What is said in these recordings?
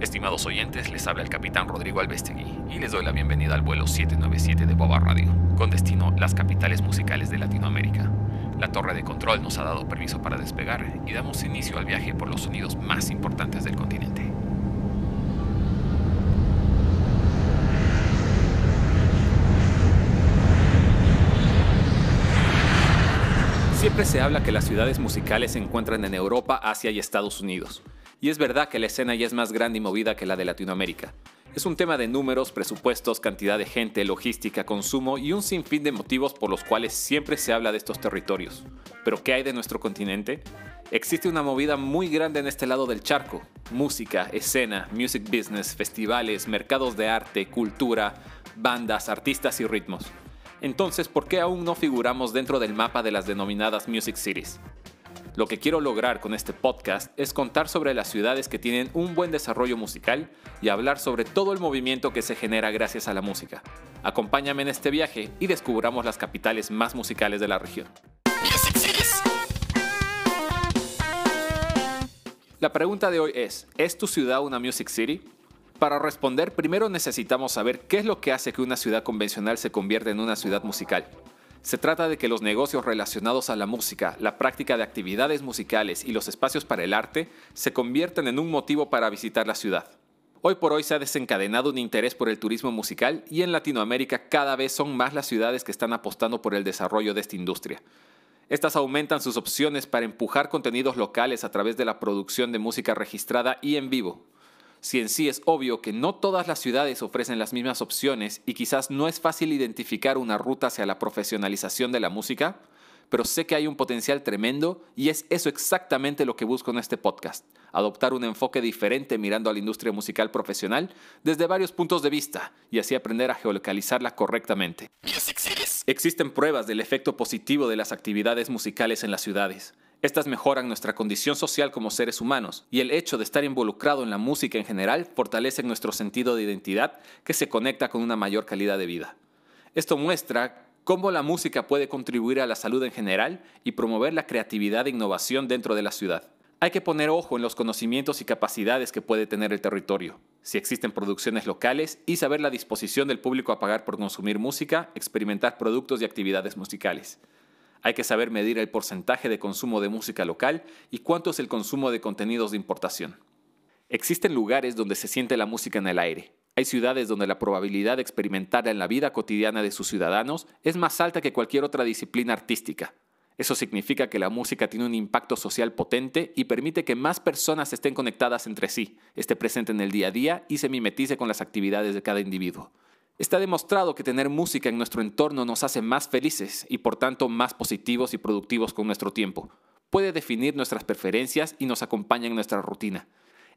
Estimados oyentes, les habla el capitán Rodrigo Albestegui y les doy la bienvenida al vuelo 797 de Boba Radio, con destino las capitales musicales de Latinoamérica. La torre de control nos ha dado permiso para despegar y damos inicio al viaje por los sonidos más importantes del continente. Siempre se habla que las ciudades musicales se encuentran en Europa, Asia y Estados Unidos. Y es verdad que la escena ya es más grande y movida que la de Latinoamérica. Es un tema de números, presupuestos, cantidad de gente, logística, consumo y un sinfín de motivos por los cuales siempre se habla de estos territorios. Pero ¿qué hay de nuestro continente? Existe una movida muy grande en este lado del charco. Música, escena, music business, festivales, mercados de arte, cultura, bandas, artistas y ritmos. Entonces, ¿por qué aún no figuramos dentro del mapa de las denominadas Music Cities? Lo que quiero lograr con este podcast es contar sobre las ciudades que tienen un buen desarrollo musical y hablar sobre todo el movimiento que se genera gracias a la música. Acompáñame en este viaje y descubramos las capitales más musicales de la región. La pregunta de hoy es, ¿es tu ciudad una Music City? Para responder, primero necesitamos saber qué es lo que hace que una ciudad convencional se convierta en una ciudad musical. Se trata de que los negocios relacionados a la música, la práctica de actividades musicales y los espacios para el arte se convierten en un motivo para visitar la ciudad. Hoy por hoy se ha desencadenado un interés por el turismo musical y en Latinoamérica cada vez son más las ciudades que están apostando por el desarrollo de esta industria. Estas aumentan sus opciones para empujar contenidos locales a través de la producción de música registrada y en vivo, si en sí es obvio que no todas las ciudades ofrecen las mismas opciones y quizás no es fácil identificar una ruta hacia la profesionalización de la música, pero sé que hay un potencial tremendo y es eso exactamente lo que busco en este podcast, adoptar un enfoque diferente mirando a la industria musical profesional desde varios puntos de vista y así aprender a geolocalizarla correctamente. Existen pruebas del efecto positivo de las actividades musicales en las ciudades. Estas mejoran nuestra condición social como seres humanos y el hecho de estar involucrado en la música en general fortalece nuestro sentido de identidad que se conecta con una mayor calidad de vida. Esto muestra cómo la música puede contribuir a la salud en general y promover la creatividad e innovación dentro de la ciudad. Hay que poner ojo en los conocimientos y capacidades que puede tener el territorio, si existen producciones locales y saber la disposición del público a pagar por consumir música, experimentar productos y actividades musicales. Hay que saber medir el porcentaje de consumo de música local y cuánto es el consumo de contenidos de importación. Existen lugares donde se siente la música en el aire. Hay ciudades donde la probabilidad de experimentarla en la vida cotidiana de sus ciudadanos es más alta que cualquier otra disciplina artística. Eso significa que la música tiene un impacto social potente y permite que más personas estén conectadas entre sí, esté presente en el día a día y se mimetice con las actividades de cada individuo. Está demostrado que tener música en nuestro entorno nos hace más felices y por tanto más positivos y productivos con nuestro tiempo. Puede definir nuestras preferencias y nos acompaña en nuestra rutina.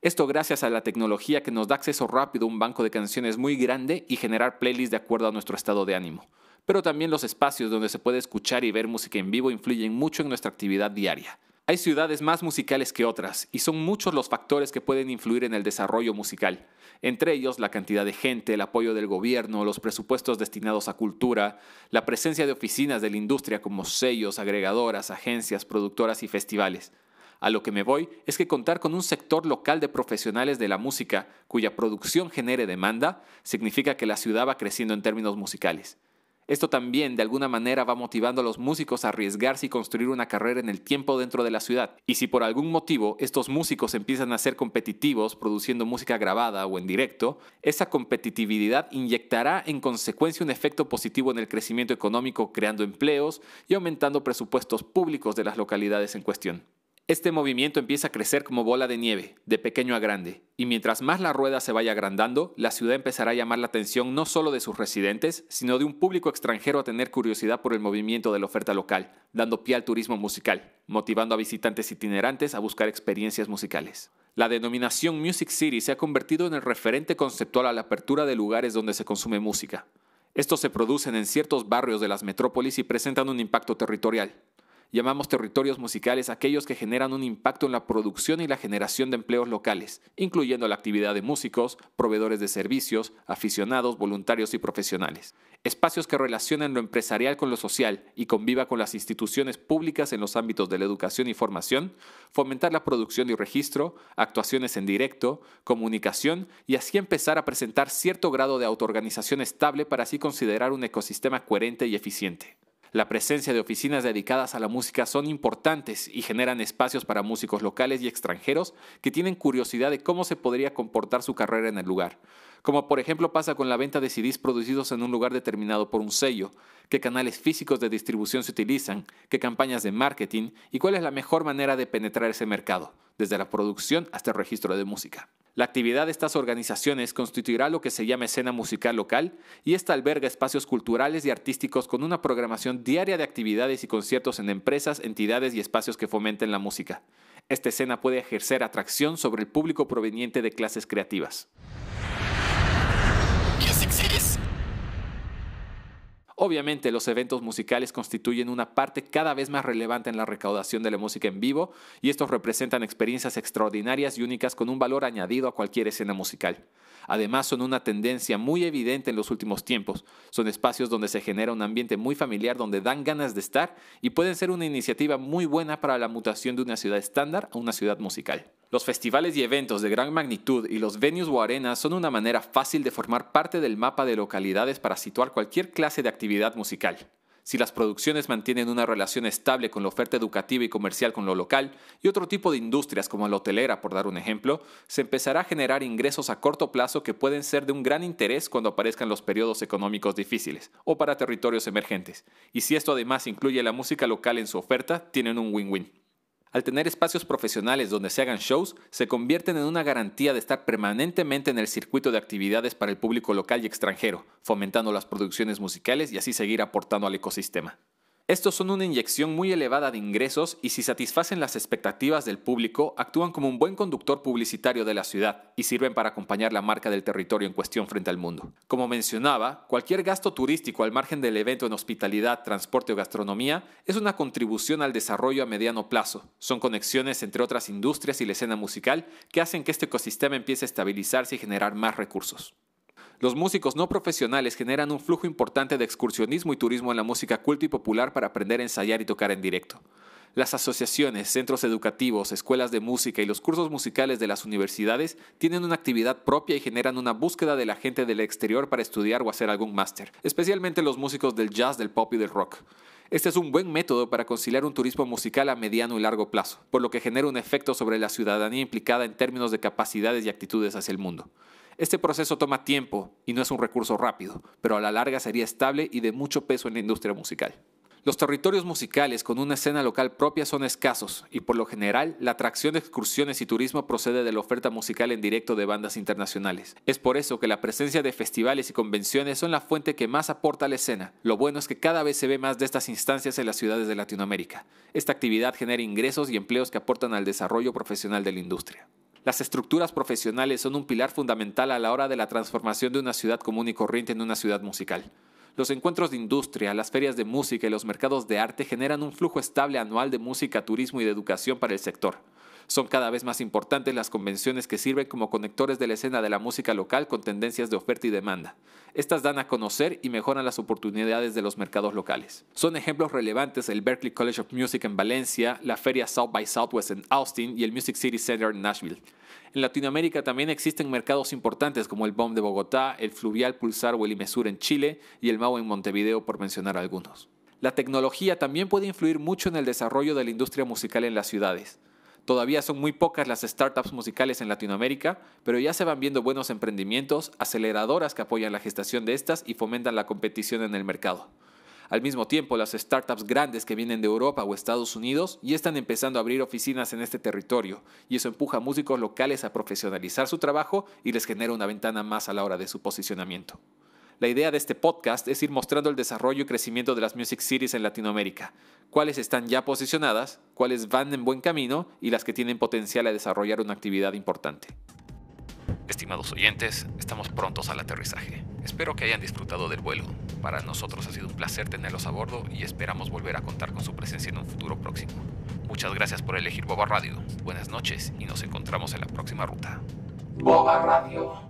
Esto gracias a la tecnología que nos da acceso rápido a un banco de canciones muy grande y generar playlists de acuerdo a nuestro estado de ánimo. Pero también los espacios donde se puede escuchar y ver música en vivo influyen mucho en nuestra actividad diaria. Hay ciudades más musicales que otras y son muchos los factores que pueden influir en el desarrollo musical, entre ellos la cantidad de gente, el apoyo del gobierno, los presupuestos destinados a cultura, la presencia de oficinas de la industria como sellos, agregadoras, agencias, productoras y festivales. A lo que me voy es que contar con un sector local de profesionales de la música cuya producción genere demanda significa que la ciudad va creciendo en términos musicales. Esto también de alguna manera va motivando a los músicos a arriesgarse y construir una carrera en el tiempo dentro de la ciudad. Y si por algún motivo estos músicos empiezan a ser competitivos produciendo música grabada o en directo, esa competitividad inyectará en consecuencia un efecto positivo en el crecimiento económico creando empleos y aumentando presupuestos públicos de las localidades en cuestión. Este movimiento empieza a crecer como bola de nieve, de pequeño a grande, y mientras más la rueda se vaya agrandando, la ciudad empezará a llamar la atención no solo de sus residentes, sino de un público extranjero a tener curiosidad por el movimiento de la oferta local, dando pie al turismo musical, motivando a visitantes itinerantes a buscar experiencias musicales. La denominación Music City se ha convertido en el referente conceptual a la apertura de lugares donde se consume música. Estos se producen en ciertos barrios de las metrópolis y presentan un impacto territorial. Llamamos territorios musicales aquellos que generan un impacto en la producción y la generación de empleos locales, incluyendo la actividad de músicos, proveedores de servicios, aficionados, voluntarios y profesionales. Espacios que relacionan lo empresarial con lo social y conviva con las instituciones públicas en los ámbitos de la educación y formación, fomentar la producción y registro, actuaciones en directo, comunicación y así empezar a presentar cierto grado de autoorganización estable para así considerar un ecosistema coherente y eficiente. La presencia de oficinas dedicadas a la música son importantes y generan espacios para músicos locales y extranjeros que tienen curiosidad de cómo se podría comportar su carrera en el lugar, como por ejemplo pasa con la venta de CDs producidos en un lugar determinado por un sello, qué canales físicos de distribución se utilizan, qué campañas de marketing y cuál es la mejor manera de penetrar ese mercado, desde la producción hasta el registro de música. La actividad de estas organizaciones constituirá lo que se llama escena musical local y esta alberga espacios culturales y artísticos con una programación diaria de actividades y conciertos en empresas, entidades y espacios que fomenten la música. Esta escena puede ejercer atracción sobre el público proveniente de clases creativas. Obviamente los eventos musicales constituyen una parte cada vez más relevante en la recaudación de la música en vivo y estos representan experiencias extraordinarias y únicas con un valor añadido a cualquier escena musical. Además, son una tendencia muy evidente en los últimos tiempos. Son espacios donde se genera un ambiente muy familiar, donde dan ganas de estar y pueden ser una iniciativa muy buena para la mutación de una ciudad estándar a una ciudad musical. Los festivales y eventos de gran magnitud y los venues o arenas son una manera fácil de formar parte del mapa de localidades para situar cualquier clase de actividad musical. Si las producciones mantienen una relación estable con la oferta educativa y comercial con lo local y otro tipo de industrias como la hotelera, por dar un ejemplo, se empezará a generar ingresos a corto plazo que pueden ser de un gran interés cuando aparezcan los periodos económicos difíciles o para territorios emergentes. Y si esto además incluye la música local en su oferta, tienen un win-win. Al tener espacios profesionales donde se hagan shows, se convierten en una garantía de estar permanentemente en el circuito de actividades para el público local y extranjero, fomentando las producciones musicales y así seguir aportando al ecosistema. Estos son una inyección muy elevada de ingresos y si satisfacen las expectativas del público, actúan como un buen conductor publicitario de la ciudad y sirven para acompañar la marca del territorio en cuestión frente al mundo. Como mencionaba, cualquier gasto turístico al margen del evento en hospitalidad, transporte o gastronomía es una contribución al desarrollo a mediano plazo. Son conexiones entre otras industrias y la escena musical que hacen que este ecosistema empiece a estabilizarse y generar más recursos. Los músicos no profesionales generan un flujo importante de excursionismo y turismo en la música culta y popular para aprender a ensayar y tocar en directo. Las asociaciones, centros educativos, escuelas de música y los cursos musicales de las universidades tienen una actividad propia y generan una búsqueda de la gente del exterior para estudiar o hacer algún máster, especialmente los músicos del jazz, del pop y del rock. Este es un buen método para conciliar un turismo musical a mediano y largo plazo, por lo que genera un efecto sobre la ciudadanía implicada en términos de capacidades y actitudes hacia el mundo. Este proceso toma tiempo y no es un recurso rápido, pero a la larga sería estable y de mucho peso en la industria musical. Los territorios musicales con una escena local propia son escasos y por lo general la atracción de excursiones y turismo procede de la oferta musical en directo de bandas internacionales. Es por eso que la presencia de festivales y convenciones son la fuente que más aporta a la escena. Lo bueno es que cada vez se ve más de estas instancias en las ciudades de Latinoamérica. Esta actividad genera ingresos y empleos que aportan al desarrollo profesional de la industria. Las estructuras profesionales son un pilar fundamental a la hora de la transformación de una ciudad común y corriente en una ciudad musical. Los encuentros de industria, las ferias de música y los mercados de arte generan un flujo estable anual de música, turismo y de educación para el sector. Son cada vez más importantes las convenciones que sirven como conectores de la escena de la música local con tendencias de oferta y demanda. Estas dan a conocer y mejoran las oportunidades de los mercados locales. Son ejemplos relevantes el Berklee College of Music en Valencia, la feria South by Southwest en Austin y el Music City Center en Nashville. En Latinoamérica también existen mercados importantes como el BOM de Bogotá, el Fluvial Pulsar o el en Chile y el MAU en Montevideo, por mencionar algunos. La tecnología también puede influir mucho en el desarrollo de la industria musical en las ciudades. Todavía son muy pocas las startups musicales en Latinoamérica, pero ya se van viendo buenos emprendimientos, aceleradoras que apoyan la gestación de estas y fomentan la competición en el mercado. Al mismo tiempo, las startups grandes que vienen de Europa o Estados Unidos ya están empezando a abrir oficinas en este territorio, y eso empuja a músicos locales a profesionalizar su trabajo y les genera una ventana más a la hora de su posicionamiento. La idea de este podcast es ir mostrando el desarrollo y crecimiento de las Music Cities en Latinoamérica, cuáles están ya posicionadas, cuáles van en buen camino y las que tienen potencial a desarrollar una actividad importante. Estimados oyentes, estamos prontos al aterrizaje. Espero que hayan disfrutado del vuelo. Para nosotros ha sido un placer tenerlos a bordo y esperamos volver a contar con su presencia en un futuro próximo. Muchas gracias por elegir Boba Radio. Buenas noches y nos encontramos en la próxima ruta. Boba Radio.